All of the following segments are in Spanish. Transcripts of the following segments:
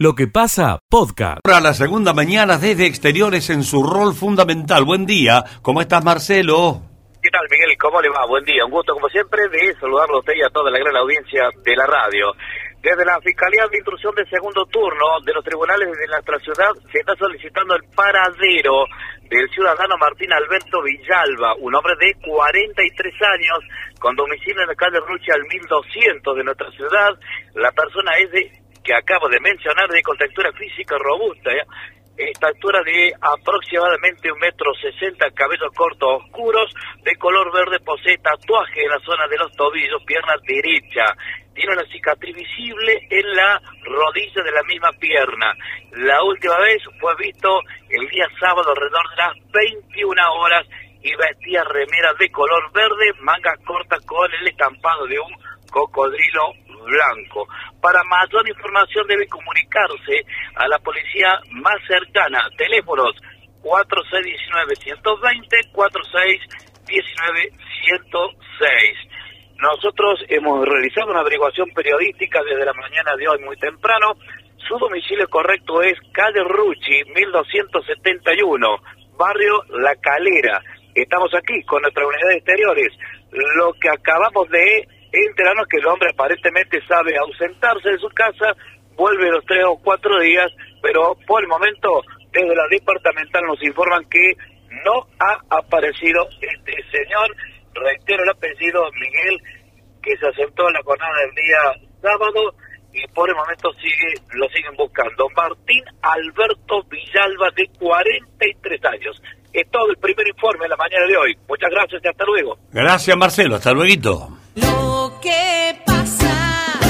Lo que pasa, podcast. Ahora la segunda mañana desde exteriores en su rol fundamental. Buen día. ¿Cómo estás, Marcelo? ¿Qué tal, Miguel? ¿Cómo le va? Buen día. Un gusto, como siempre, de saludarlo a usted y a toda la gran audiencia de la radio. Desde la Fiscalía de Intrusión del Segundo Turno de los tribunales de nuestra ciudad se está solicitando el paradero del ciudadano Martín Alberto Villalba, un hombre de 43 años, con domicilio en la calle Rucha al 1200 de nuestra ciudad. La persona es de que acabo de mencionar de contextura física robusta, ¿eh? estatura de aproximadamente un metro sesenta, cabellos cortos oscuros, de color verde, posee tatuaje en la zona de los tobillos, pierna derecha, tiene una cicatriz visible en la rodilla de la misma pierna. La última vez fue visto el día sábado alrededor de las 21 horas y vestía remera de color verde, manga corta con el estampado de un cocodrilo blanco. Para mayor información debe comunicarse a la policía más cercana. Teléfonos 4619-120, 4619-106. Nosotros hemos realizado una averiguación periodística desde la mañana de hoy muy temprano. Su domicilio correcto es calle Rucci, 1271, barrio La Calera. Estamos aquí con nuestra unidad de exteriores. Lo que acabamos de enterarnos que el hombre aparentemente sabe ausentarse de su casa, vuelve los tres o cuatro días, pero por el momento desde la departamental nos informan que no ha aparecido este señor, reitero el apellido Miguel, que se asentó en la jornada del día sábado y por el momento sigue lo siguen buscando. Martín Alberto Villalba, de 43 años. Es todo el primer informe de la mañana de hoy. Muchas gracias y hasta luego. Gracias, Marcelo. Hasta luego. Lo que pasa.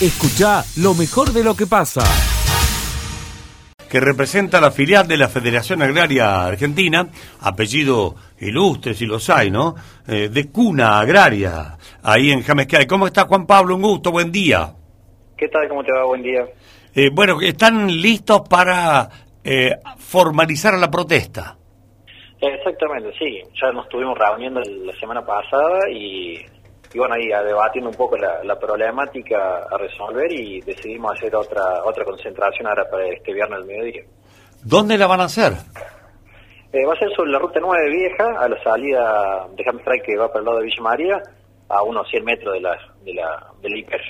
Escucha lo mejor de lo que pasa. Que representa la filial de la Federación Agraria Argentina, apellido ilustre si los hay, ¿no? Eh, de cuna agraria, ahí en Jamesquay. ¿Cómo está Juan Pablo? Un gusto, buen día. ¿Qué tal? ¿Cómo te va? Buen día. Eh, bueno, ¿están listos para eh, formalizar la protesta? Exactamente, sí. Ya nos estuvimos reuniendo la semana pasada y, y bueno, ahí debatiendo un poco la, la, problemática a resolver y decidimos hacer otra otra concentración ahora para este viernes al mediodía. ¿Dónde la van a hacer? Eh, va a ser sobre la ruta 9 vieja, a la salida de Hamstray que va para el lado de Villa María, a unos 100 metros de la, de la, del hiper.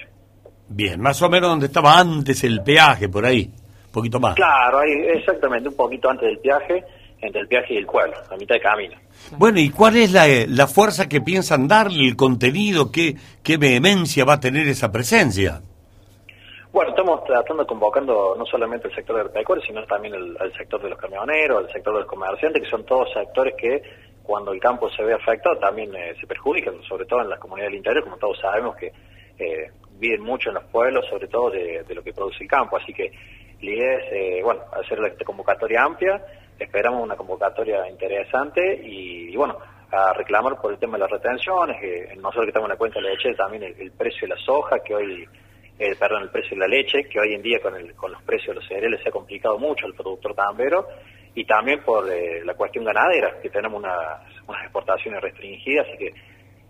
Bien, más o menos donde estaba antes el peaje, por ahí, un poquito más. Claro, ahí, exactamente, un poquito antes del peaje entre el viaje y el pueblo, a mitad de camino. Bueno, ¿y cuál es la, la fuerza que piensan darle, el contenido, qué, qué vehemencia va a tener esa presencia? Bueno, estamos tratando, convocando no solamente el sector del pecuario, sino también el, el, sector de los camioneros, el sector de los comerciantes, que son todos sectores que cuando el campo se ve afectado también eh, se perjudican, sobre todo en las comunidades del interior, como todos sabemos que eh, viven mucho en los pueblos, sobre todo de, de, lo que produce el campo. Así que la idea es, eh, bueno, hacer esta convocatoria amplia, esperamos una convocatoria interesante y, y, bueno, a reclamar por el tema de las retenciones, que nosotros que estamos en la cuenta de la leche, también el, el precio de la soja, que hoy, eh, perdón, el precio de la leche, que hoy en día con, el, con los precios de los cereales se ha complicado mucho el productor tambero, y también por eh, la cuestión ganadera, que tenemos una, unas exportaciones restringidas, así que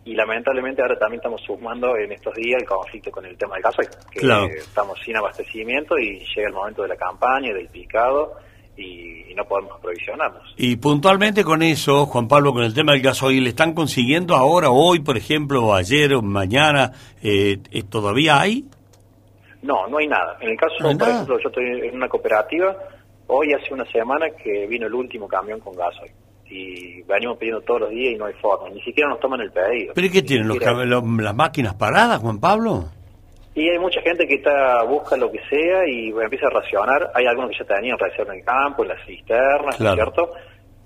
y lamentablemente ahora también estamos sumando en estos días el conflicto con el tema del gasoil, que claro. estamos sin abastecimiento y llega el momento de la campaña, del picado, y, y, no podemos provisionarnos. Y puntualmente con eso, Juan Pablo, con el tema del gasoil, ¿están consiguiendo ahora, hoy, por ejemplo, ayer o mañana, eh, todavía hay? No, no hay nada. En el caso, ¿No por nada? ejemplo, yo estoy en una cooperativa, hoy hace una semana que vino el último camión con gasoil. Y venimos pidiendo todos los días y no hay forma, ni siquiera nos toman el pedido. ¿Pero qué tienen, los, los- las máquinas paradas, Juan Pablo? Y hay mucha gente que está busca lo que sea y bueno, empieza a racionar. Hay algunos que ya tenían reserva en el campo, en las cisternas, Claro. ¿cierto?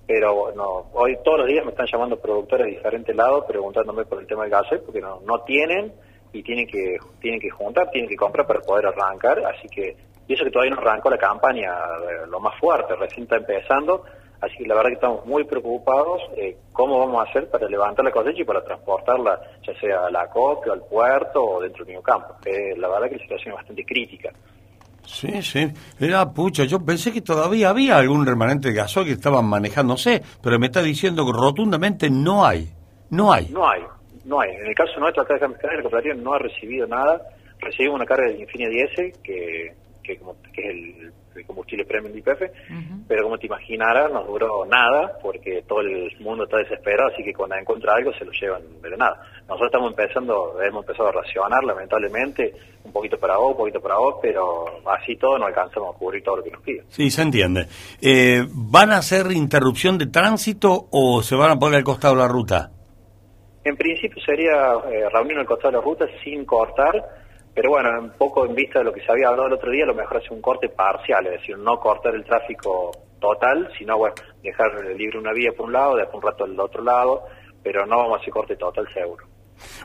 Pero no, hoy todos los días me están llamando productores de diferentes lados preguntándome por el tema del gasoil porque no, no tienen y tienen que tienen que juntar, tienen que comprar para poder arrancar. Así que, y eso que todavía no arrancó la campaña, eh, lo más fuerte, recién está empezando. Así que la verdad que estamos muy preocupados eh, cómo vamos a hacer para levantar la cosecha y para transportarla, ya sea a la acopio, al puerto o dentro del mismo campo. Eh, la verdad que la situación es bastante crítica. Sí, sí. Era pucha, yo pensé que todavía había algún remanente de gasoil que estaban manejándose, pero me está diciendo que rotundamente no hay. No hay. No hay, no hay. En el caso nuestro, acá de James Canal, la cooperativa no ha recibido nada. Recibimos una carga del Infinia 10, que, que, como, que es el, el combustible premium de IPF, pero como te imaginarás, no duró nada, porque todo el mundo está desesperado, así que cuando encuentra algo se lo llevan de la nada. Nosotros estamos empezando, hemos empezado a racionar, lamentablemente, un poquito para vos, un poquito para vos, pero así todo no alcanzamos a cubrir todo lo que nos pide. Sí, se entiende. Eh, ¿Van a hacer interrupción de tránsito o se van a poner al costado de la ruta? En principio sería eh, reunirnos al costado de la ruta sin cortar, pero bueno, un poco en vista de lo que se había hablado el otro día, a lo mejor hacer un corte parcial, es decir, no cortar el tráfico total, sino bueno, dejar libre una vía por un lado, después un rato al otro lado, pero no vamos a hacer corte total seguro.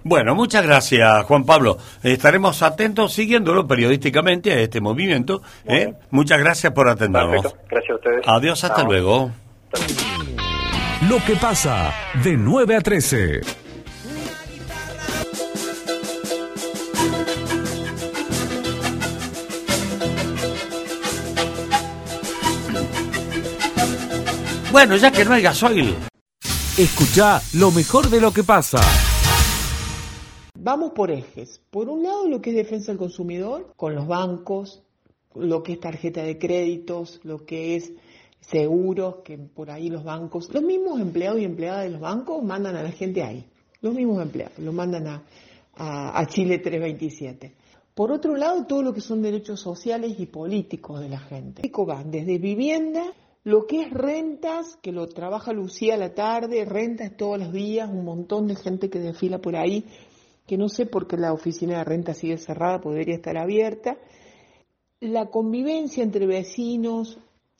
Bueno, muchas gracias, Juan Pablo. Estaremos atentos siguiéndolo periodísticamente a este movimiento. ¿eh? Muchas gracias por atendernos. Perfecto, gracias a ustedes. Adiós, hasta Chao. luego. Lo que pasa de 9 a 13. Bueno, ya que no hay gasoil. Escucha lo mejor de lo que pasa. Vamos por ejes. Por un lado, lo que es defensa del consumidor, con los bancos, lo que es tarjeta de créditos, lo que es seguros, que por ahí los bancos, los mismos empleados y empleadas de los bancos mandan a la gente ahí. Los mismos empleados, lo mandan a, a- a Chile 327. Por otro lado, todo lo que son derechos sociales y políticos de la gente. Van desde vivienda, lo que es rentas, que lo trabaja Lucía a la tarde, rentas todos los días, un montón de gente que desfila por ahí, que no sé por qué la oficina de renta sigue cerrada, podría estar abierta. La convivencia entre vecinos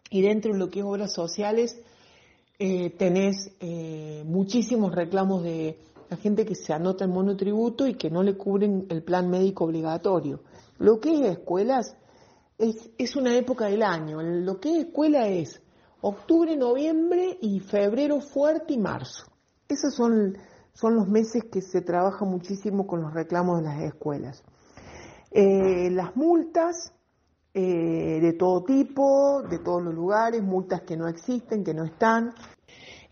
y dentro de lo que es obras sociales, eh, tenés eh, muchísimos reclamos de la gente que se anota en monotributo y que no le cubren el plan médico obligatorio. Lo que es escuelas es, es una época del año. Lo que es escuela es octubre, noviembre y febrero fuerte y marzo. Esos son, son los meses que se trabaja muchísimo con los reclamos de las escuelas. Eh, las multas eh, de todo tipo, de todos los lugares, multas que no existen, que no están.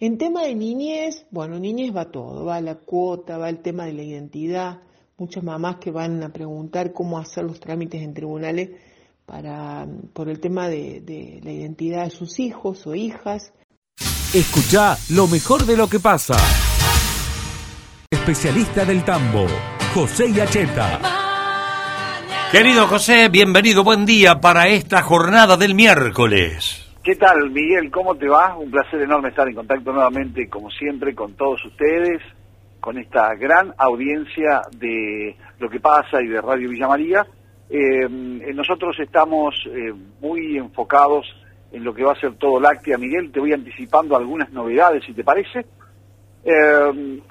En tema de niñez, bueno, niñez va todo, va la cuota, va el tema de la identidad, muchas mamás que van a preguntar cómo hacer los trámites en tribunales para, por el tema de, de la identidad de sus hijos o hijas. Escucha lo mejor de lo que pasa. Especialista del tambo, José Yacheta. Querido José, bienvenido, buen día para esta jornada del miércoles. ¿Qué tal, Miguel? ¿Cómo te va? Un placer enorme estar en contacto nuevamente, como siempre, con todos ustedes, con esta gran audiencia de lo que pasa y de Radio Villa María. Eh, eh, nosotros estamos eh, muy enfocados en lo que va a ser todo Láctea. Miguel, te voy anticipando algunas novedades, si te parece. Eh,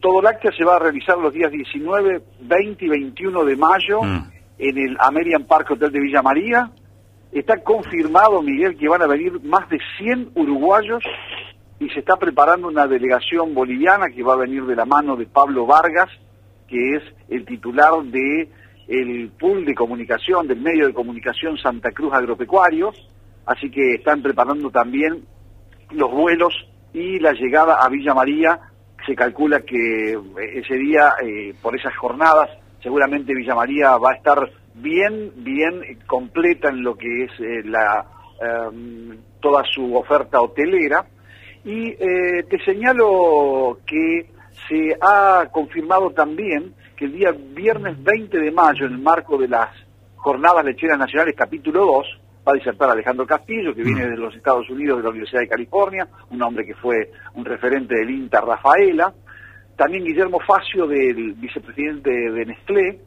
todo Láctea se va a realizar los días 19, 20 y 21 de mayo Mm. en el American Park Hotel de Villa María. Está confirmado, Miguel, que van a venir más de 100 uruguayos y se está preparando una delegación boliviana que va a venir de la mano de Pablo Vargas, que es el titular de el pool de comunicación, del medio de comunicación Santa Cruz Agropecuario. Así que están preparando también los vuelos y la llegada a Villa María. Se calcula que eh, ese día, eh, por esas jornadas, seguramente Villa María va a estar bien, bien completa en lo que es eh, la em, toda su oferta hotelera. Y eh, te señalo que se ha confirmado también que el día viernes 20 de mayo, en el marco de las Jornadas Lecheras Nacionales capítulo 2, va a disertar Alejandro Castillo, que viene de los Estados Unidos, de la Universidad de California, un hombre que fue un referente del INTA Rafaela, también Guillermo Facio, del vicepresidente de Nestlé,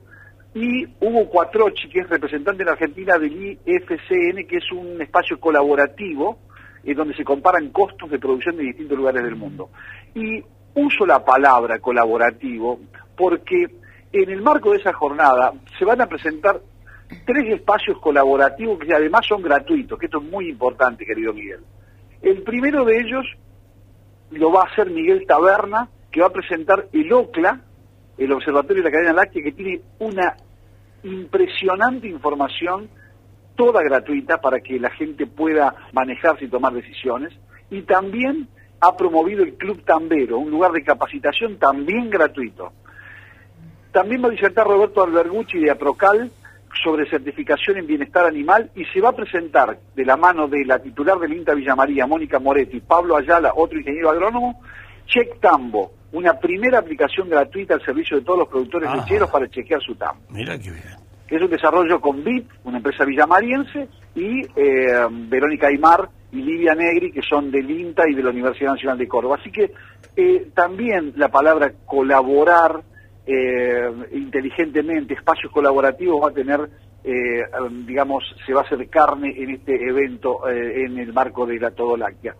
y Hugo Cuatrochi, que es representante en Argentina del IFCN, que es un espacio colaborativo en donde se comparan costos de producción de distintos lugares del mundo. Y uso la palabra colaborativo porque en el marco de esa jornada se van a presentar tres espacios colaborativos que además son gratuitos, que esto es muy importante, querido Miguel. El primero de ellos lo va a hacer Miguel Taberna, que va a presentar el OCLA, el Observatorio de la Cadena Láctea, que tiene una impresionante información, toda gratuita, para que la gente pueda manejarse y tomar decisiones. Y también ha promovido el Club Tambero, un lugar de capacitación también gratuito. También va a disertar Roberto Albergucci de Aprocal sobre certificación en bienestar animal y se va a presentar de la mano de la titular del INTA Villamaría, Mónica Moretti, Pablo Ayala, otro ingeniero agrónomo, Check Tambo, una primera aplicación gratuita al servicio de todos los productores Ajá. lecheros para chequear su tambo Mira qué bien. es un desarrollo con VIP, una empresa villamariense, y eh, Verónica Aymar y Livia Negri, que son del INTA y de la Universidad Nacional de Córdoba. Así que eh, también la palabra colaborar eh, inteligentemente, espacios colaborativos va a tener, eh, digamos, se va a hacer carne en este evento eh, en el marco de la Todo Láctea.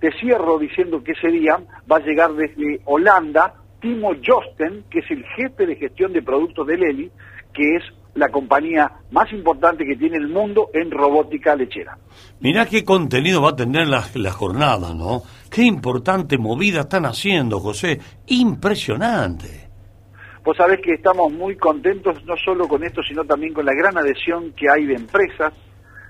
Te cierro diciendo que ese día va a llegar desde Holanda Timo Josten, que es el jefe de gestión de productos de Lely, que es la compañía más importante que tiene el mundo en robótica lechera. Mirá qué contenido va a tener la, la jornada, ¿no? Qué importante movida están haciendo, José. Impresionante. Vos sabés que estamos muy contentos no solo con esto, sino también con la gran adhesión que hay de empresas,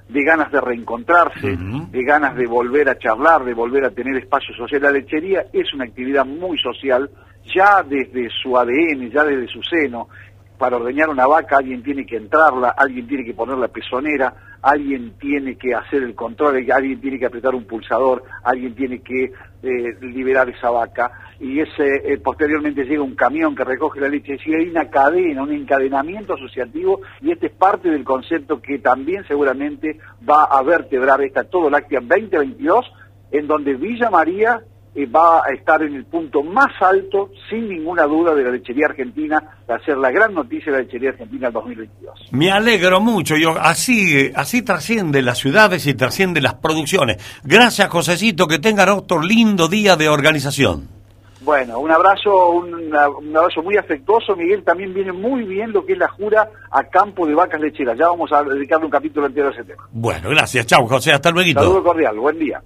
de ganas de reencontrarse, de ganas de volver a charlar, de volver a tener espacio social. La lechería es una actividad muy social, ya desde su ADN, ya desde su seno. Para ordeñar una vaca alguien tiene que entrarla, alguien tiene que poner la pezonera, alguien tiene que hacer el control, alguien tiene que apretar un pulsador, alguien tiene que eh, liberar esa vaca. Y ese eh, posteriormente llega un camión que recoge la leche, es decir, hay una cadena, un encadenamiento asociativo y este es parte del concepto que también seguramente va a vertebrar esta Todo Láctea 2022 en donde Villa María eh, va a estar en el punto más alto, sin ninguna duda, de la lechería argentina, va a ser la gran noticia de la lechería argentina 2022. Me alegro mucho. Yo, así, así trasciende las ciudades y trasciende las producciones. Gracias, Josecito. Que tengan otro lindo día de organización. Bueno, un abrazo, un, un abrazo muy afectuoso, Miguel. También viene muy bien lo que es la jura a campo de vacas lecheras. Ya vamos a dedicarle un capítulo entero a ese tema. Bueno, gracias. Chau, José. Hasta luego. Saludo cordial, buen día.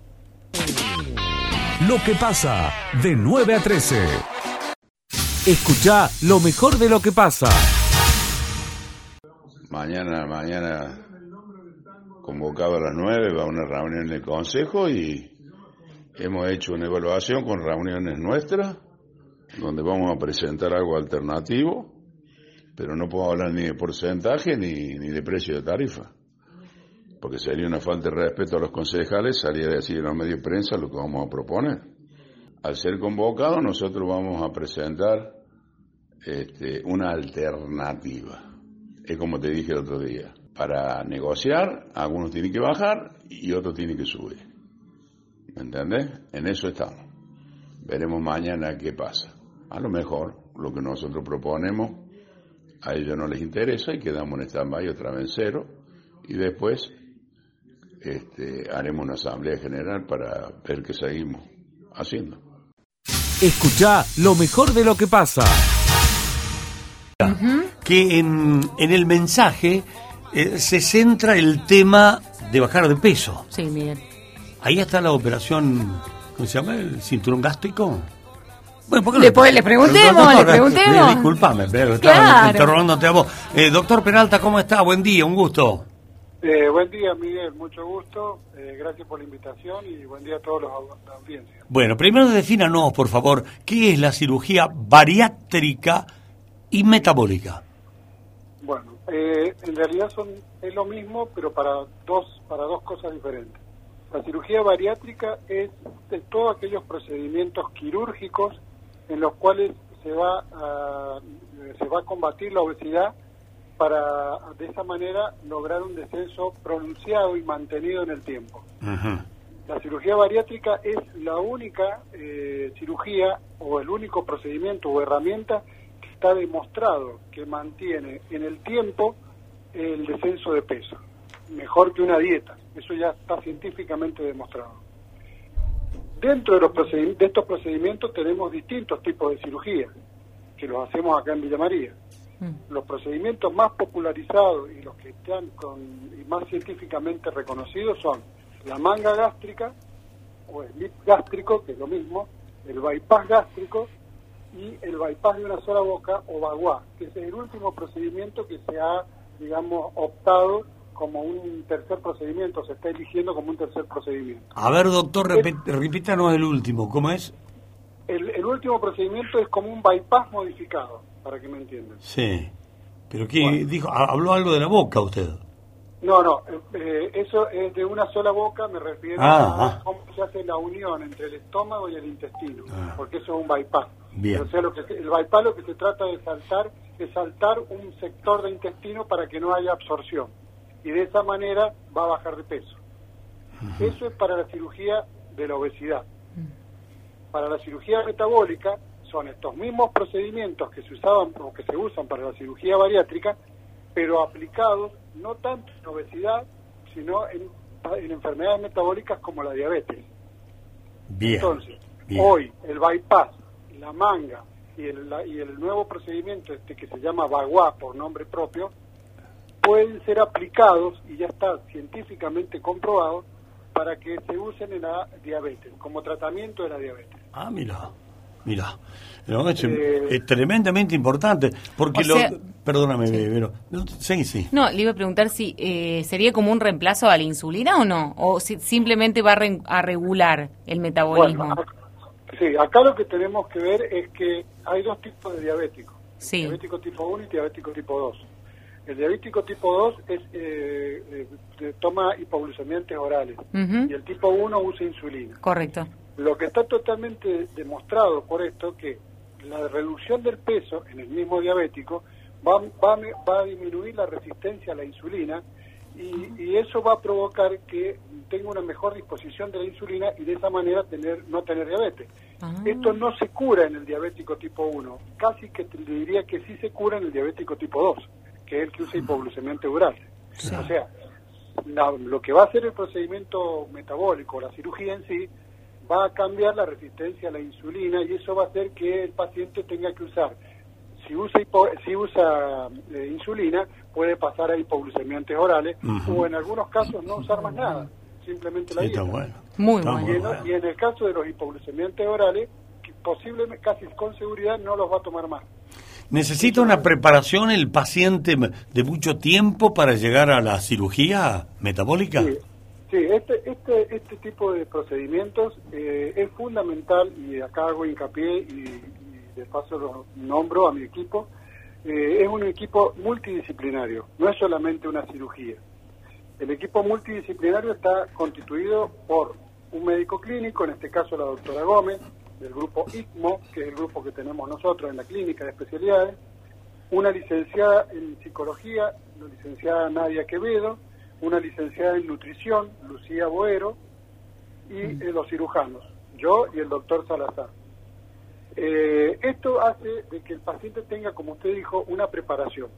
Lo que pasa de 9 a 13. Escucha lo mejor de lo que pasa. Mañana, mañana convocado a las 9 va a una reunión del Consejo y hemos hecho una evaluación con reuniones nuestras donde vamos a presentar algo alternativo, pero no puedo hablar ni de porcentaje ni, ni de precio de tarifa, porque sería una falta de respeto a los concejales salir a decir en los medios de prensa lo que vamos a proponer. Al ser convocado nosotros vamos a presentar este, una alternativa. Es como te dije el otro día. Para negociar, algunos tienen que bajar y otros tienen que subir. ¿Me entendés? En eso estamos. Veremos mañana qué pasa. A lo mejor lo que nosotros proponemos a ellos no les interesa y quedamos en stand-by otra vez en cero y después este, haremos una asamblea general para ver qué seguimos haciendo. Escucha lo mejor de lo que pasa. Que en, en el mensaje eh, se centra el tema de bajar de peso. Sí, Miguel. Ahí está la operación, ¿cómo se llama? ¿El cinturón gástrico? Bueno, ¿por qué le preguntemos, le preguntemos. Disculpame, pero estaba Claro. interrogándote a vos. Eh, doctor Peralta, ¿cómo está? Buen día, un gusto. Eh, buen día, Miguel. Mucho gusto. Eh, gracias por la invitación y buen día a todos los la audiencia. Bueno, primero defínanos, por favor, ¿qué es la cirugía bariátrica y metabólica? Bueno, eh, en realidad son es lo mismo, pero para dos para dos cosas diferentes. La cirugía bariátrica es de todos aquellos procedimientos quirúrgicos en los cuales se va a, eh, se va a combatir la obesidad para de esa manera lograr un descenso pronunciado y mantenido en el tiempo. La cirugía bariátrica es la única eh, cirugía o el único procedimiento o herramienta que está demostrado que mantiene en el tiempo el descenso de peso, mejor que una dieta. Eso ya está científicamente demostrado. Dentro de, los de estos procedimientos tenemos distintos tipos de cirugía, que los hacemos acá en Villa María. Los procedimientos más popularizados y los que están con, y más científicamente reconocidos son la manga gástrica o el lip gástrico, que es lo mismo, el bypass gástrico y el bypass de una sola boca o baguá, que es el último procedimiento que se ha, digamos, optado como un tercer procedimiento, se está eligiendo como un tercer procedimiento. A ver, doctor, repítanos el último, ¿cómo es? El, el último procedimiento es como un bypass modificado, para que me entiendan. Sí. Pero qué dijo, Ha- habló algo de la boca usted. No, no, eh, eh, eso es de una sola boca, me refiero Ah, a ah. cómo se hace la unión entre el estómago y el intestino, Ah. porque eso es un bypass. Bien. O sea, lo que el bypass lo que se trata de saltar es saltar un sector de intestino para que no haya absorción y de esa manera va a bajar de peso. Eso es para la cirugía de la obesidad. Para la cirugía metabólica son estos mismos procedimientos que se usaban o que se usan para la cirugía bariátrica, pero aplicados no tanto en obesidad, sino en, en enfermedades metabólicas como la diabetes. Bien. Entonces, bien. hoy el bypass, la manga y el, la- y el nuevo procedimiento este que se llama Bagua por nombre propio, pueden ser aplicados y ya está científicamente comprobado para que se usen en la diabetes, como tratamiento de la diabetes. Ah, mira, mira. No, es, Eh, es tremendamente importante, porque lo... sea- Perdóname, pero... no, Sí, sí. No, le iba a preguntar si eh, sería como un reemplazo a la insulina o no, o si simplemente va a, re- a regular el metabolismo. Bueno, acá- sí, acá lo que tenemos que ver es que hay dos tipos de diabéticos. Sí. Diabético tipo 1 y diabético tipo 2. El diabético tipo 2 es, eh, eh, toma hipoglucemiantes orales y el tipo 1 usa insulina. Correcto. Lo que está totalmente demostrado por esto que la reducción del peso en el mismo diabético va, va, a- va a disminuir la resistencia a la insulina y, y eso va a provocar que tenga una mejor disposición de la insulina y de esa manera tener no tener diabetes. Ah. Esto no se cura en el diabético tipo 1, casi que te diría que sí se cura en el diabético tipo 2, que es el que usa hipoglucemiante oral. O sea, la- lo que va a hacer el procedimiento metabólico, la cirugía en sí, va a cambiar la resistencia a la insulina y eso va a hacer que el paciente tenga que usar, si usa, hipo- si usa eh, insulina, puede pasar a hipoglucemiantes orales o en algunos casos no usar más nada, simplemente la Sí, está dieta. bueno. Muy Está bueno. Y en, bueno. y en el caso de los hipoglucemiantes orales, que posiblemente, casi con seguridad, no los va a tomar más. ¿Necesita una preparación el paciente de mucho tiempo para llegar a la cirugía metabólica? Sí, sí, este, este, este tipo de procedimientos eh, es fundamental y acá hago hincapié y, y de paso lo nombro a mi equipo. eh, es un equipo multidisciplinario, no es solamente una cirugía. El equipo multidisciplinario está constituido por un médico clínico, en este caso la doctora Gómez, del grupo ICMO, que es el grupo que tenemos nosotros en la clínica de especialidades, una licenciada en psicología, la licenciada Nadia Quevedo, una licenciada en nutrición, Lucía Boero, y eh, los cirujanos, yo y el doctor Salazar. Eh, esto hace de que el paciente tenga, como usted dijo, una preparación.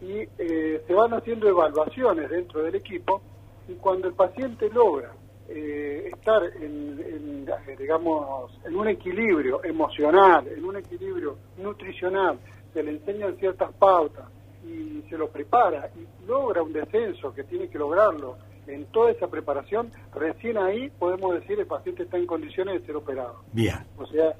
Y eh, se van haciendo evaluaciones dentro del equipo y cuando el paciente logra eh, estar en, en, digamos, en un equilibrio emocional, en un equilibrio nutricional, se le enseñan ciertas pautas y se lo prepara y logra un descenso que tiene que lograrlo en toda esa preparación, recién ahí podemos decir el paciente está en condiciones de ser operado. Bien. O sea,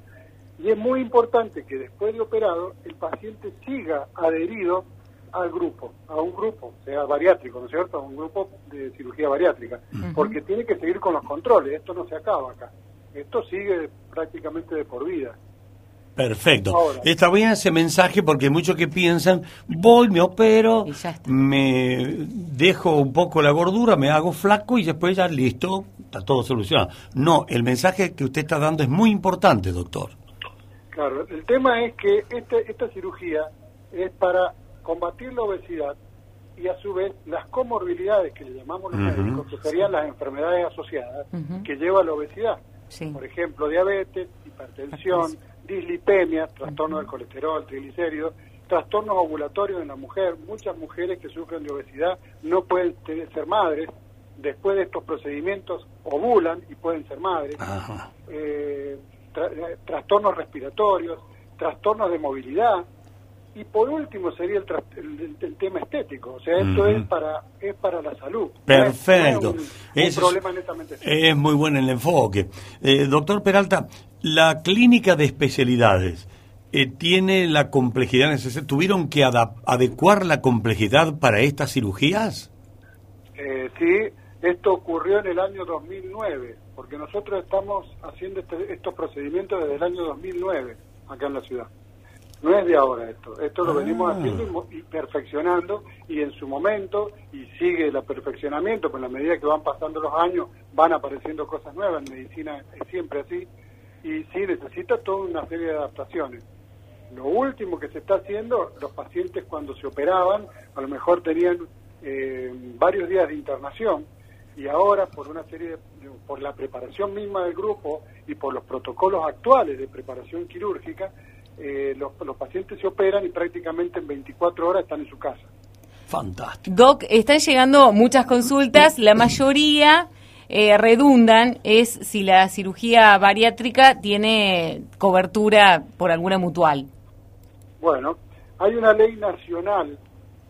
y es muy importante que después de operado el paciente siga adherido al grupo, a un grupo, sea bariátrico, ¿no es cierto? A un grupo de cirugía bariátrica, porque tiene que seguir con los controles, esto no se acaba acá, esto sigue prácticamente de por vida. Perfecto. Ahora. Está bien ese mensaje porque muchos que piensan, voy, me opero, me dejo un poco la gordura, me hago flaco y después ya listo, está todo solucionado. No, el mensaje que usted está dando es muy importante, doctor. Claro, el tema es que este, esta cirugía es para combatir la obesidad y a su vez las comorbilidades que le llamamos los médicos, que serían las enfermedades asociadas que lleva la obesidad. Sí. Por ejemplo, diabetes, hipertensión, dislipemia, trastorno del colesterol, triglicéridos, trastornos ovulatorios en la mujer. Muchas mujeres que sufren de obesidad no pueden ser madres. Después de estos procedimientos ovulan y pueden ser madres. Eh, tra- eh, trastornos respiratorios, trastornos de movilidad. Y por último sería el, el- el- tema estético. O sea, esto es para es para la salud. Perfecto. no es un- un, Ese es- problema netamente estético. Es muy bueno el enfoque. Eh, doctor Peralta, la clínica de especialidades eh, tiene la complejidad necesaria. ¿Tuvieron que adecuar la complejidad para estas cirugías? Eh, sí, esto ocurrió en el año 2009, porque nosotros estamos haciendo este- estos procedimientos desde el año 2009 acá en la ciudad. No es de ahora esto, esto lo venimos Ah. haciendo y mo- y, perfeccionando y en su momento, y sigue el perfeccionamiento, con la medida que van pasando los años van apareciendo cosas nuevas, en medicina es siempre así, y sí necesita toda una serie de adaptaciones. Lo último que se está haciendo, los pacientes cuando se operaban, a lo mejor tenían eh, varios días de internación y ahora por una serie de, por la preparación misma del grupo y por los protocolos actuales de preparación quirúrgica, eh, los, los pacientes se operan y prácticamente en 24 horas están en su casa. Fantástico. Doc, están llegando muchas consultas, la mayoría eh, redundan es si la cirugía bariátrica tiene cobertura por alguna mutual. Bueno, hay una ley nacional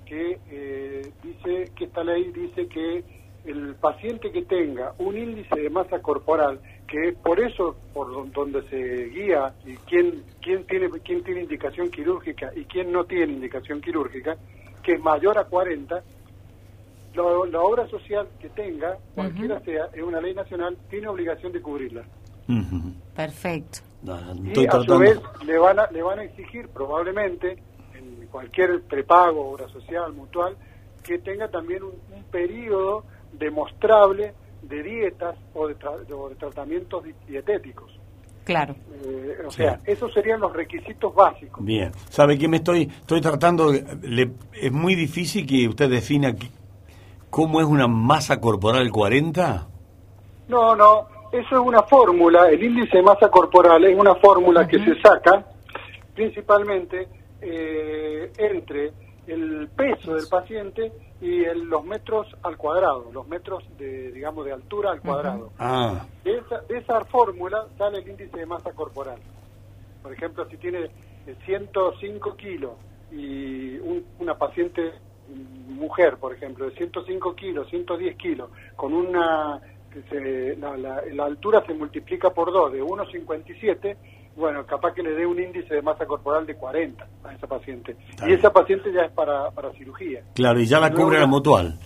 que eh, dice que esta ley dice que el paciente que tenga un índice de masa corporal, que es por eso por don- donde se guía y quién quién tiene quién tiene indicación quirúrgica y quién no tiene indicación quirúrgica, que es mayor a 40, lo- la obra social que tenga, cualquiera sea, es una ley nacional, tiene obligación de cubrirla. Perfecto. Y a su vez le van a, le van a exigir probablemente en cualquier prepago, obra social, mutual, que tenga también un, un periodo demostrable de dietas o de, tra- o de tratamientos di- dietéticos. Claro. Eh, o sea, esos serían los requisitos básicos. Bien. ¿Sabe qué me estoy, estoy tratando? de- le- es muy difícil que usted defina cómo es una masa corporal 40. No, no, eso es una fórmula, el índice de masa corporal es una fórmula que se saca principalmente eh, entre el peso del paciente y el- los metros al cuadrado, los metros de, digamos, de altura al cuadrado. Ah, De esa, de esa fórmula sale el índice de masa corporal. Por ejemplo, si tiene eh, 105 kilos y un- una paciente mm, mujer, por ejemplo, de 105 kilos, 110 kilos, con una... se- la, la- la altura se multiplica por 2, de 1,57, bueno, capaz que le dé un índice de masa corporal de 40 a esa paciente. Y esa paciente ya es para, para cirugía. claro, y ya la Luego cubre la- mutual.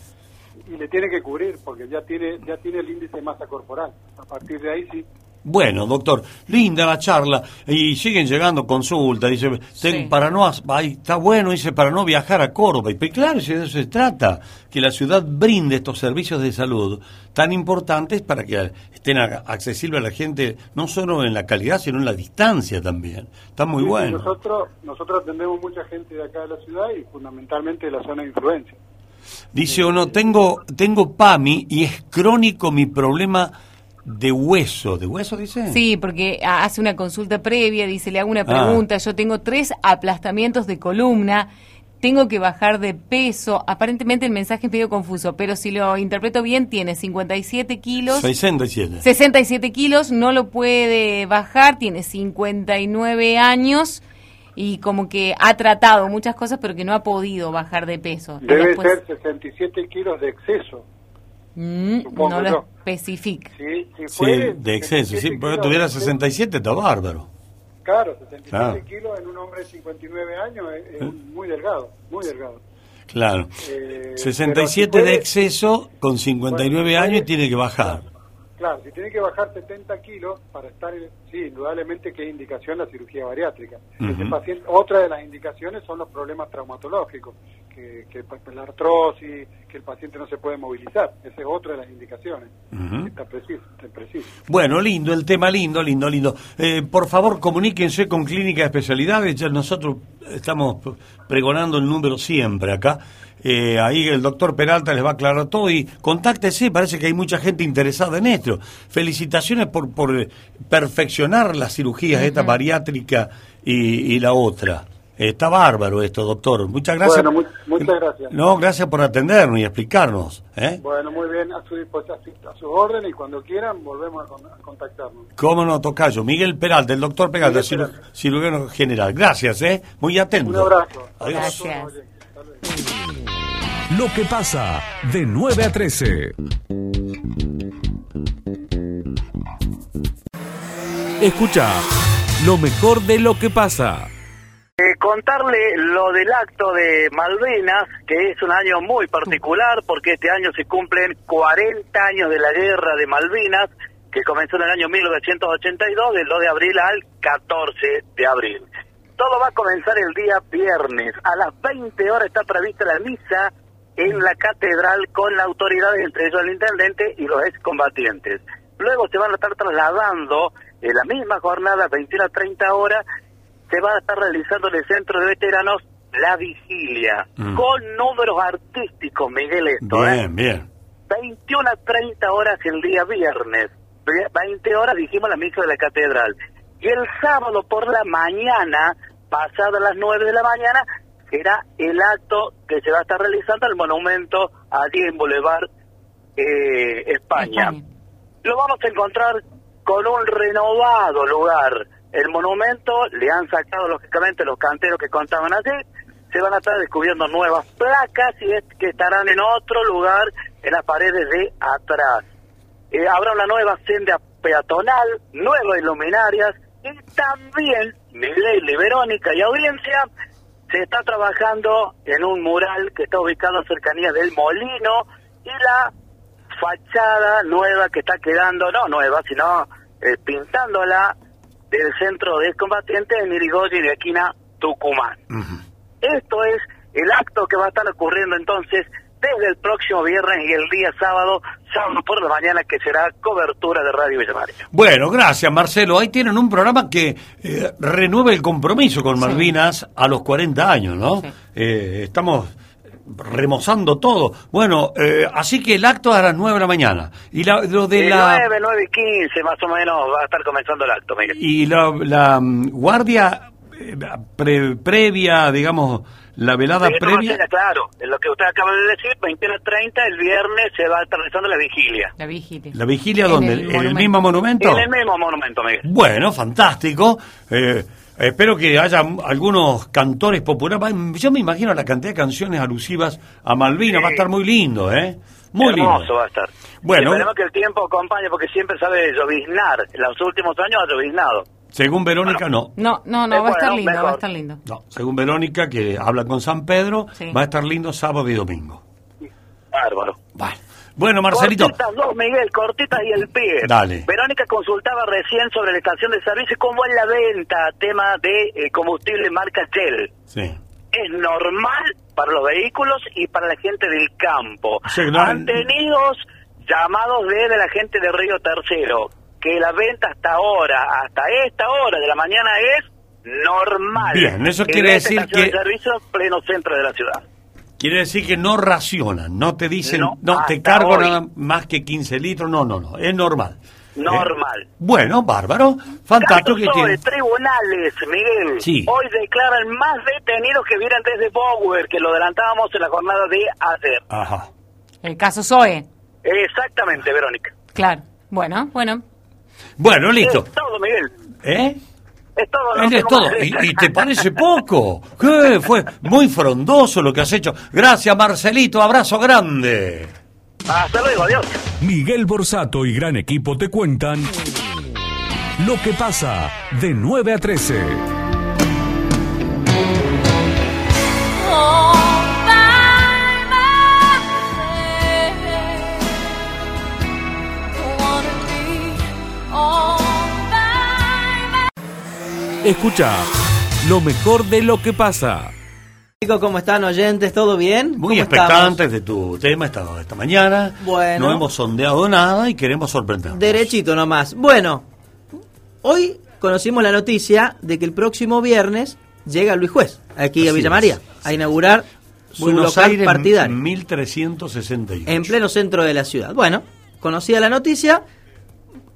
Y le tiene que cubrir porque ya tiene ya tiene el índice de masa corporal. A partir de ahí sí. Bueno, doctor, linda la charla. Y siguen llegando consultas. Dice, ten- Sí. para no, ay, está bueno, dice, para no viajar a Córdoba. Y pues, claro, si de eso se trata, que la ciudad brinde estos servicios de salud tan importantes para que estén a- accesibles a la gente, no solo en la calidad, sino en la distancia también. Está muy sí, bueno. Nosotros nosotros atendemos mucha gente de acá de la ciudad y fundamentalmente de la zona de influencia. Dice uno, tengo, tengo PAMI y es crónico mi problema de hueso. ¿De hueso dice? Sí, porque hace una consulta previa, dice, le hago una Ah. pregunta, yo tengo tres aplastamientos de columna, tengo que bajar de peso, aparentemente el mensaje es medio confuso, pero si lo interpreto bien, tiene 57 kilos, 67. 67 kilos, no lo puede bajar, tiene 59 años y como que ha tratado muchas cosas, pero que no ha podido bajar de peso. Debe después- ser 67 kilos de exceso. Mm, no lo yo. especifica. Sí, si Sí, fuere, de exceso. Si 67 kilos tuviera de exceso, 67, está bárbaro. Claro, 67 Claro. kilos en un hombre de 59 años es, es muy delgado, muy delgado. Claro. Eh, 67 pero si de puede- exceso con 59 Bueno, si años tiene que bajar. Claro, si tiene que bajar 70 kilos para estar, sí, indudablemente que es indicación la cirugía bariátrica. Paciente, otra de las indicaciones son los problemas traumatológicos, que, que la artrosis, que el paciente no se puede movilizar. Esa es otra de las indicaciones. Está preciso, está preciso. Bueno, lindo, el tema lindo, lindo, lindo. Eh, por favor, comuníquense con Clínica de Especialidades. Ya nosotros estamos pregonando el número siempre acá. Eh, ahí el doctor Peralta les va a aclarar todo y contáctese, parece que hay mucha gente interesada en esto. Felicitaciones por, por perfeccionar las cirugías, esta bariátrica y, y la otra. Está bárbaro esto, doctor. Muchas gracias. Bueno, mu- muchas gracias. No, gracias por atendernos y explicarnos. ¿eh? Bueno, muy bien, a su, dispo- a su, orden y cuando quieran volvemos a, con- a contactarnos. ¿Cómo no, Tocayo? Miguel Peralta, el doctor Peralta, cirujano general. Gracias, ¿eh? Muy atento. Un abrazo. Adiós. Gracias. Lo que pasa de 9 a 13. Escucha lo mejor de lo que pasa. Eh, con contarle lo del acto de Malvinas, que es un año muy particular porque este año se cumplen 40 años de la guerra de Malvinas, que comenzó en el año 1982, del 2 de abril al 14 de abril. Todo va a comenzar el día viernes. A las 20 horas está prevista la misa en la catedral con la autoridad, entre ellos el intendente y los excombatientes. Luego se van a estar trasladando en la misma jornada, 21 a 30 horas, se va a estar realizando en el centro de veteranos la vigilia, Mm. con números artísticos, Miguel, esto, ¿eh? Bien, bien. 21 a 30 horas el día viernes. Ve- 20 horas dijimos la misa de la catedral. Y el sábado por la mañana, pasadas las 9 de la mañana, será el acto que se va a estar realizando al monumento allí en Boulevard eh, España. Lo vamos a encontrar con un renovado lugar. El monumento le han sacado lógicamente los canteros que contaban allí. Se van a estar descubriendo nuevas placas y es que estarán en otro lugar en las paredes de atrás. Eh, habrá una nueva senda peatonal, nuevas luminarias y también, Miguel y Verónica y audiencia, se está trabajando en un mural que está ubicado en cercanías del Molino y la fachada nueva que está quedando, no nueva, sino eh, pintándola del centro de combatientes en Irigoyen de Aquina, Tucumán. Esto es el acto que va a estar ocurriendo entonces desde el próximo viernes y el día sábado, sábado por la mañana, que será cobertura de Radio Villa María. Bueno, gracias Marcelo. Ahí tienen un programa que eh, renueva el compromiso con Malvinas a los 40 años, ¿no? Eh, estamos remozando todo. Bueno, eh, así que el acto a las 9 de la mañana. Y la, lo de la... 9, 9 y 15 más o menos va a estar comenzando el acto, Miguel. Y la, la, mm, guardia eh, pre- previa, digamos, la velada a previa. claro, en lo que usted acaba de decir, 21 a 30, el viernes se va a estar realizando la vigilia. La vigilia. ¿La vigilia En dónde? el ¿En el mismo monumento? En el mismo monumento, Miguel. Bueno, fantástico. Eh, espero que haya algunos cantores populares. Yo me imagino la cantidad de canciones alusivas a Malvinas. Va a estar muy lindo, ¿eh? Muy Hermoso lindo. va a estar. Bueno. Esperemos que el tiempo acompañe porque siempre sabe lloviznar. En los últimos años ha lloviznado. Según Verónica, no. No, no, no, Eh, va a estar lindo, va a estar lindo. No, según Verónica, que habla con San Pedro, Sí. va a estar lindo sábado y domingo. Bárbaro. Bueno, Marcelito. Cortitas dos, Miguel, cortitas y el pie. Dale. Verónica consultaba recién sobre la estación de servicio y cómo es la venta, tema de eh, combustible marca Shell. Sí. Es normal para los vehículos y para la gente del campo. Sí, no- Han tenido llamados de, de la gente de Río Tercero que la venta hasta ahora, hasta esta hora de la mañana es normal. Bien, eso En quiere esta decir que- de servicio en pleno centro de la ciudad. Quiere decir que no racionan, no te dicen, no, No, te cargo hoy. nada más que 15 litros, no, no, no, es normal. Normal. Bueno, bárbaro, fantástico que sobre tiene. tribunales, Miguel. Sí. Hoy declaran más detenidos que vienen desde Bower, que lo adelantábamos en la jornada de ayer. Ajá. El caso Zoe. Exactamente, Verónica. Claro. Bueno, bueno. Bueno, listo. Es todo, Miguel. ¿Eh? Es todo. no Él es tengo todo. ¿Y, y te parece poco? ¿Qué? Fue muy frondoso lo que has hecho. Gracias, Marcelito. Abrazo grande. Hasta luego, adiós. Miguel Borsato y gran equipo te cuentan lo que pasa de 9 a 13. Escucha lo mejor de lo que pasa. Chicos, ¿cómo están oyentes? ¿Todo bien? Muy expectantes de tu tema esta, esta mañana. Bueno. No hemos sondeado nada y queremos sorprender. Derechito nomás. Bueno, hoy conocimos la noticia de que el próximo viernes llega Luis Juez, aquí a Villa es. María, a inaugurar su Buenos local Aires, partidario 1361. en pleno centro de la ciudad. Bueno, conocida la noticia,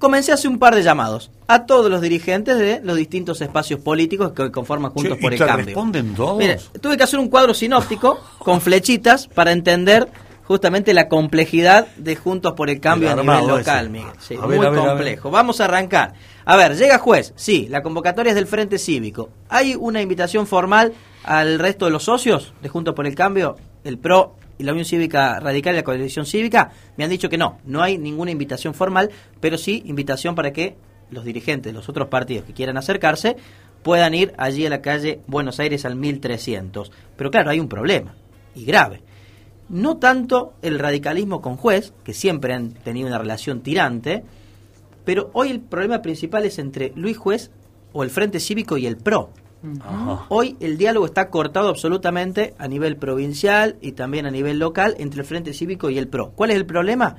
comencé a hacer un par de llamados a todos los dirigentes de los distintos espacios políticos que conforman Juntos por ¿y el te Cambio. responden todos? Mire, tuve que hacer un cuadro sinóptico con flechitas para entender justamente la complejidad de Juntos por el Cambio El a nivel local, ese. Miguel. Sí, A ver, muy a complejo. Vamos a arrancar. A ver, llega juez. Sí, la convocatoria es del Frente Cívico. ¿Hay una invitación formal al resto de los socios de Juntos por el Cambio, el PRO la Unión Cívica Radical y la Coalición Cívica? Me han dicho que no, no hay ninguna invitación formal, pero sí invitación para que los dirigentes de los otros partidos que quieran acercarse puedan ir allí a la calle Buenos Aires al 1300. Pero claro, hay un problema, y grave. No tanto el radicalismo con juez, que siempre han tenido una relación tirante, pero hoy el problema principal es entre Luis Juez o el Frente Cívico y el PRO. Hoy el diálogo está cortado absolutamente a nivel provincial y también a nivel local entre el Frente Cívico y el PRO. ¿Cuál es el problema?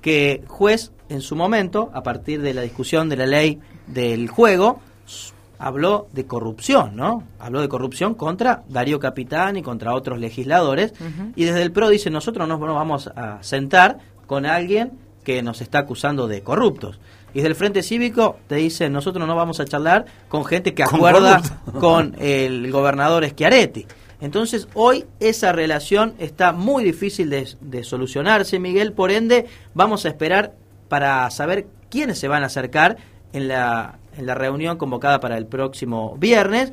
Que juez en su momento, a partir de la discusión de la ley del juego, habló de corrupción, ¿no? Habló de corrupción contra Darío Capitán y contra otros legisladores. Y desde el PRO dice, nosotros no nos vamos a sentar con alguien que nos está acusando de corruptos. Y desde el Frente Cívico te dicen, nosotros no vamos a charlar con gente que acuerda con el gobernador Schiaretti. Entonces, hoy esa relación está muy difícil de, de, solucionarse, Miguel. Por ende, vamos a esperar para saber quiénes se van a acercar en la, en la reunión convocada para el próximo viernes.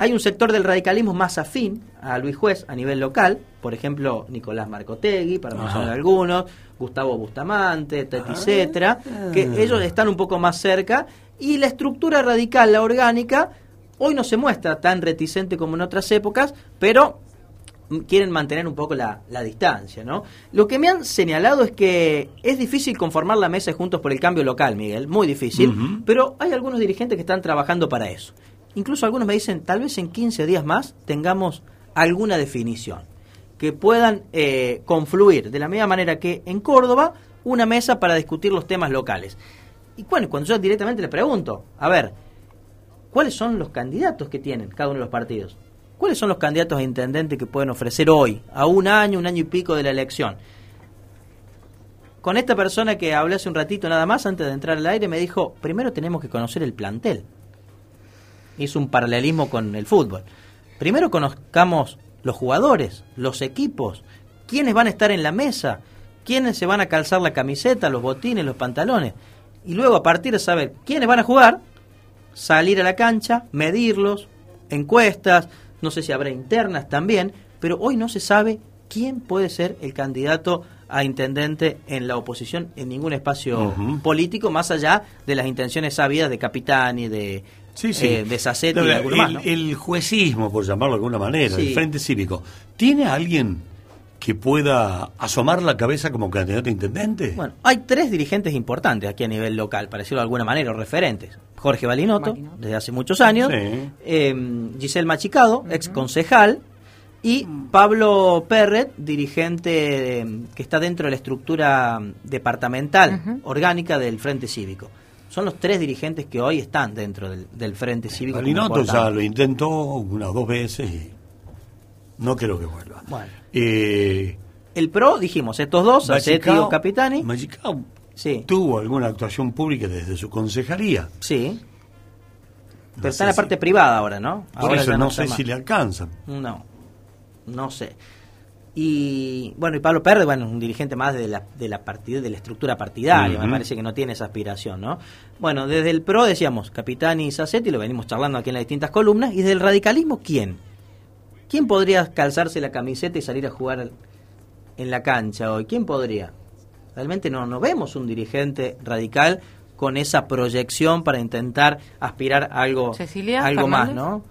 Hay un sector del radicalismo más afín a Luis Juez a nivel local, por ejemplo, Nicolás Marcotegui, para mencionar algunos, Gustavo Bustamante, etcétera, que ellos están un poco más cerca y la estructura radical, la orgánica, hoy no se muestra tan reticente como en otras épocas, pero quieren mantener un poco la, la, distancia, ¿no? Lo que me han señalado es que es difícil conformar la mesa juntos por el cambio local, Miguel, muy difícil, pero hay algunos dirigentes que están trabajando para eso. Incluso algunos me dicen, tal vez en 15 días más tengamos alguna definición, que puedan eh, confluir de la misma manera que en Córdoba una mesa para discutir los temas locales. Y bueno, cuando yo directamente le pregunto, a ver, ¿cuáles son los candidatos que tienen cada uno de los partidos? ¿Cuáles son los candidatos a intendente que pueden ofrecer hoy, a un año, un año y pico de la elección? Con esta persona que hablé hace un ratito nada más, antes de entrar al aire, me dijo, primero tenemos que conocer el plantel hizo un paralelismo con el fútbol. Primero conozcamos los jugadores, los equipos, quiénes van a estar en la mesa, quiénes se van a calzar la camiseta, los botines, los pantalones. Y luego a partir de saber quiénes van a jugar, salir a la cancha, medirlos, encuestas, no sé si habrá internas también, pero hoy no se sabe quién puede ser el candidato a intendente en la oposición en ningún espacio político, más allá de las intenciones sabidas de Capitán y de sí, sí. Eh, de Sassetti el, y más, ¿no? el juecismo, por llamarlo de alguna manera, el Frente Cívico, ¿tiene alguien que pueda asomar la cabeza como candidato a intendente? Bueno, hay tres dirigentes importantes aquí a nivel local, para decirlo de alguna manera, o referentes. Jorge Balinotto, desde hace muchos años, eh, Giselle Machicado, ex concejal, y Pablo Perret, dirigente eh, que está dentro de la estructura departamental orgánica del Frente Cívico son los tres dirigentes que hoy están dentro del, del Frente Cívico. Balinoto ya lo intentó una o dos veces y no creo que vuelva. Bueno. Eh, el PRO, dijimos, estos dos, Sassetti o Capitani. Magicao sí. tuvo alguna actuación pública desde su concejalía. Sí. Pero está en la parte privada ahora, ¿no? Por ahora eso no sé si le alcanzan. No, no sé. Y bueno, y Pablo Pérez, bueno, un dirigente más de la, de la partida, de la estructura partidaria, me parece que no tiene esa aspiración, ¿no? Bueno, desde el PRO decíamos, Capitán y Sassetti, lo venimos charlando aquí en las distintas columnas, y desde el radicalismo, ¿quién? ¿Quién podría calzarse la camiseta y salir a jugar en la cancha hoy? ¿Quién podría? Realmente no, no vemos un dirigente radical con esa proyección para intentar aspirar a algo, Cecilia algo más, Fernández. ¿no?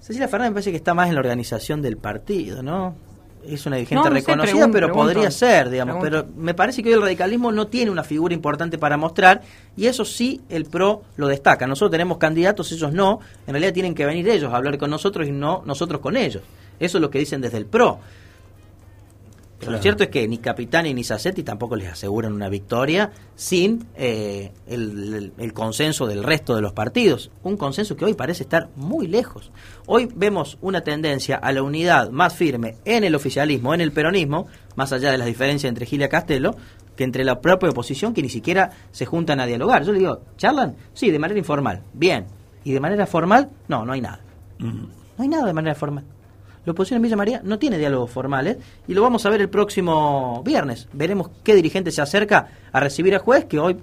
Cecilia Fernández me parece que está más en la organización del partido, ¿no? Es una dirigente No, no sé, reconocida, pregunto, pero pregunto. podría ser, digamos. Pregunto. Pero me parece que hoy el radicalismo no tiene una figura importante para mostrar y eso sí el PRO lo destaca. Nosotros tenemos candidatos, ellos no. En realidad tienen que venir ellos a hablar con nosotros y no nosotros con ellos. Eso es lo que dicen desde el PRO. Pero lo cierto es que ni Capitani ni Sassetti tampoco les aseguran una victoria sin eh, el, el- el consenso del resto de los partidos. Un consenso que hoy parece estar muy lejos. Hoy vemos una tendencia a la unidad más firme en el oficialismo, en el peronismo, más allá de las diferencias entre Gilia Castelo, que entre la propia oposición que ni siquiera se juntan a dialogar. Yo le digo, ¿charlan? Sí, de manera informal. Bien. ¿Y de manera formal? No, no hay nada. No hay nada de manera formal. La oposición en Villa María no tiene diálogos formales y lo vamos a ver el próximo viernes. Veremos qué dirigente se acerca a recibir a juez, que hoy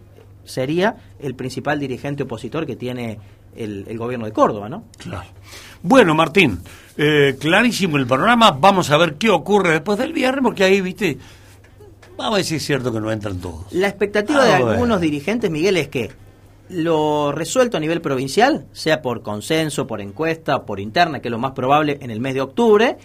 sería el principal dirigente opositor que tiene el, el gobierno de Córdoba, ¿no? Claro. Bueno, Martín, eh, clarísimo el panorama. Vamos a ver qué ocurre después del viernes, porque ahí, viste, vamos a es cierto que no entran todos. La expectativa Ah, de algunos dirigentes, Miguel, es que lo resuelto a nivel provincial, sea por consenso, por encuesta, por interna, que es lo más probable en el mes de octubre,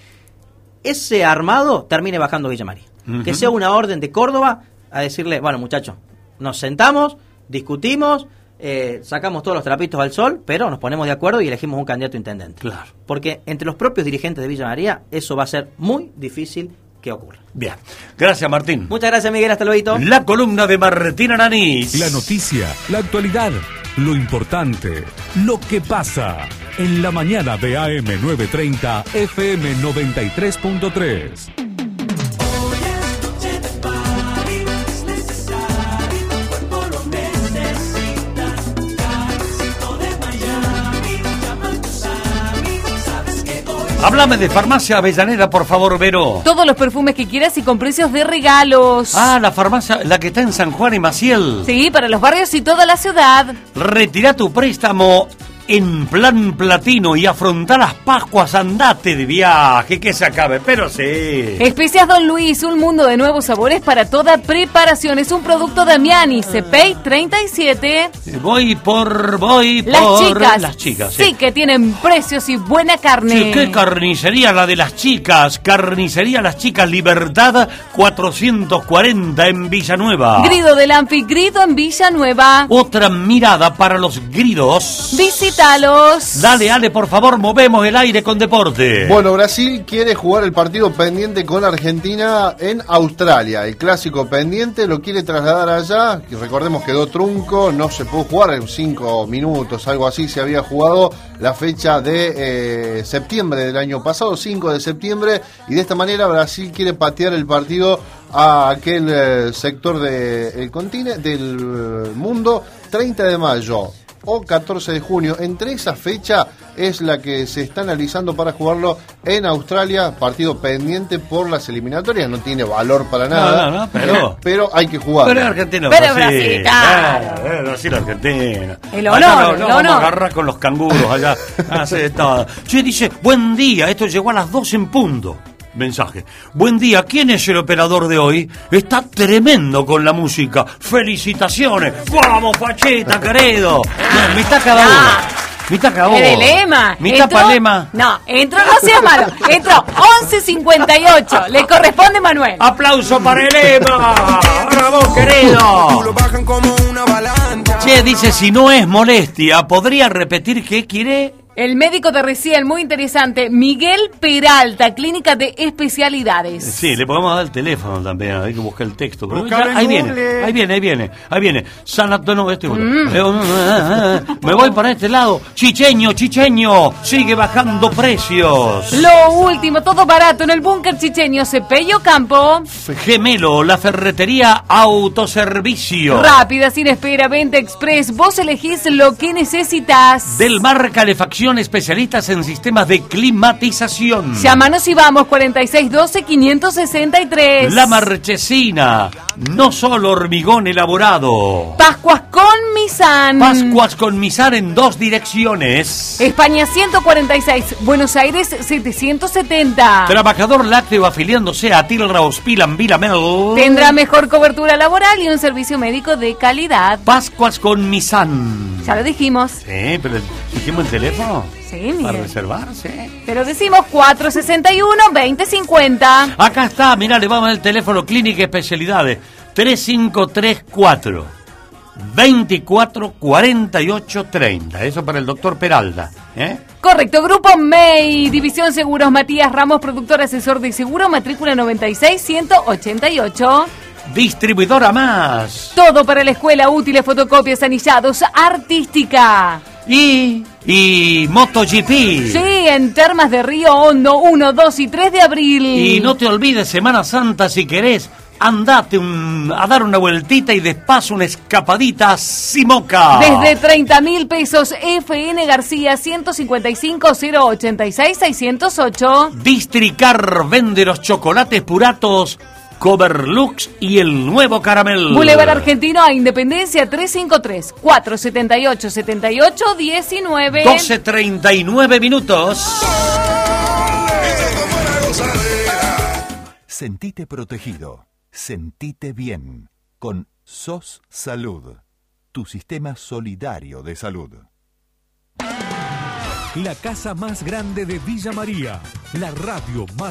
ese armado termine bajando Villa María. Que sea una orden de Córdoba a decirle, bueno muchachos, nos sentamos, discutimos, eh, sacamos todos los trapitos al sol, pero nos ponemos de acuerdo y elegimos un candidato intendente. Claro. Porque entre los propios dirigentes de Villa María eso va a ser muy difícil que ocurra. Bien. Gracias, Martín. Muchas gracias Miguel, hasta luego. La columna de Martín Aranís. La noticia, la actualidad, lo importante, lo que pasa. En la mañana de AM 930, Háblame de Farmacia Avellaneda, por favor, Vero. Todos los perfumes que quieras y con precios de regalos. Ah, la farmacia, la que está en San Juan y Maciel. Sí, para los barrios y toda la ciudad. Retira tu préstamo en plan platino y afronta las Pascuas, andate de viaje, que se acabe, pero sí. Especias Don Luis, un mundo de nuevos sabores para toda preparación. Es un producto de Miani, CPI 37. Voy por, voy Las por... chicas. Las chicas, Sí, que tienen precios y buena carne. Sí, qué carnicería la de las chicas. Carnicería Las Chicas Libertad 440 en Villanueva. Grido del Anfi, Grido en Villanueva. Otra mirada para los gridos. Dale, Ale, por favor, movemos el aire con deporte. Bueno, Brasil quiere jugar el partido pendiente con Argentina en Australia. El clásico pendiente lo quiere trasladar allá. que Recordemos quedó trunco, no se pudo jugar en cinco minutos, algo así. Se había jugado la fecha de eh, septiembre del año pasado, 5 de septiembre, y de esta manera Brasil quiere patear el partido a aquel eh, sector del continente, del eh, mundo, 30 de mayo o 14 de junio. Entre esa fecha es la que se está analizando para jugarlo en Australia, partido pendiente por las eliminatorias, no tiene valor para No, nada, no, no, pero- pero hay que jugar. Pero Argentina, Pero Brasil, Brasil, claro. claro, Brasil, Argentina. El Allá honor, lo- el vamos a agarrar con los canguros allá. Hace todo. Che, dice, buen día, esto llegó a las 2 en punto. Mensaje. Buen día, ¿quién es el operador de hoy? Está tremendo con la música. Felicitaciones. Vamos, Pacheta, querido. Mitad cada uno. Mitad cada uno. El lema. Entró- palema. No, entró, no sea malo. Entró 11.58. Le corresponde Manuel. Aplauso para el Ema. Bravo, querido. Che, dice, si no es molestia, ¿podría repetir qué quiere? El médico de recién, muy interesante, Miguel Peralta, Clínica de Especialidades. Sí, le podemos dar el teléfono también, hay que buscar el texto. pero ya- ahí viene, ahí viene, ahí viene, ahí viene. Sanato, no, este. Mm. Mm, eh, eh, Me voy para este lado. Chicheño, chicheño, sigue bajando precios. Lo último, todo barato en el búnker chicheño Cepello Campo. Gemelo, la ferretería autoservicio. Rápida, sin espera, venta express. Vos elegís lo que necesitas. Del Mar Calefacción, especialistas en sistemas de climatización. Llámanos y vamos, 4612-563. La Marchesina, no solo hormigón elaborado. Pascuas con Misan. Pascuas con misar en dos direcciones. España 146, Buenos Aires 770. Trabajador lácteo afiliándose a Tilra Hospital Vilamel. Tendrá mejor cobertura laboral y un servicio médico de calidad. Pascuas con Misan. Ya lo dijimos. Sí, pero dijimos el teléfono. Sí, Para Miguel. reservarse. Pero decimos 461-2050. Acá está, mirá, le vamos al teléfono Clínica Especialidades. 3534 24 48 30. Eso para el doctor Peralta. ¿eh? Correcto, Grupo MEI, División Seguros Matías Ramos, productor asesor de seguro, matrícula 96-188. Distribuidora más. Todo para la escuela, útiles, fotocopias, anillados, artística. Y, y MotoGP. Sí, en Termas de Río Hondo, 1, 2 y 3 de abril. Y no te olvides, Semana Santa, si querés, andate un- a dar una vueltita y despacio una escapadita a Simoca. Desde 30 mil pesos, FN García 155 086 608. Districar vende los chocolates puratos Coverlux y el nuevo caramel. Boulevard Argentino a Independencia 353 478 78 19. 12.39 minutos. Sentite protegido. Sentite bien. Con SOS Salud. tu sistema solidario de salud. La casa más grande de Villa María, la radio más